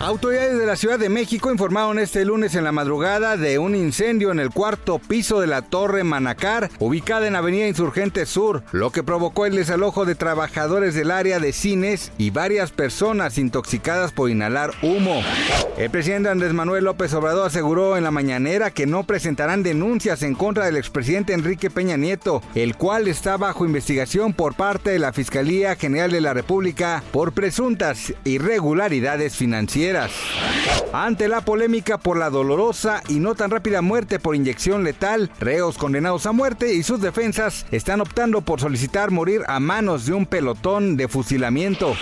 Autoridades de la Ciudad de México informaron este lunes en la madrugada de un incendio en el cuarto piso de la Torre Manacar, ubicada en Avenida Insurgente Sur, lo que provocó el desalojo de trabajadores del área de cines y varias personas intoxicadas por inhalar humo. El presidente Andrés Manuel López Obrador aseguró en la mañanera que no presentarán denuncias en contra del expresidente Enrique Peña Nieto, el cual está bajo investigación por parte de la Fiscalía General de la República por presuntas irregularidades financieras. Ante la polémica por la dolorosa y no tan rápida muerte por inyección letal, reos condenados a muerte y sus defensas están optando por solicitar morir a manos de un pelotón de fusilamiento.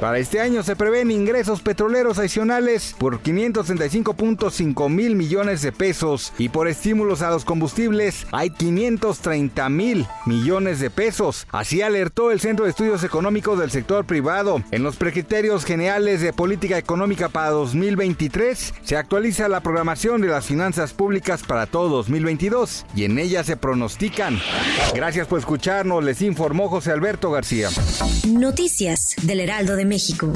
Para este año se prevén ingresos petroleros adicionales por 535.5 mil millones de pesos y por estímulos a los combustibles hay 530 mil millones de pesos. Así alertó el Centro de Estudios Económicos del Sector Privado. En los precriterios generales de política económica para 2023 se actualiza la programación de las finanzas públicas para todo 2022 y en ella se pronostican. Gracias por escucharnos, les informó José Alberto García. Noticias del Heraldo de México.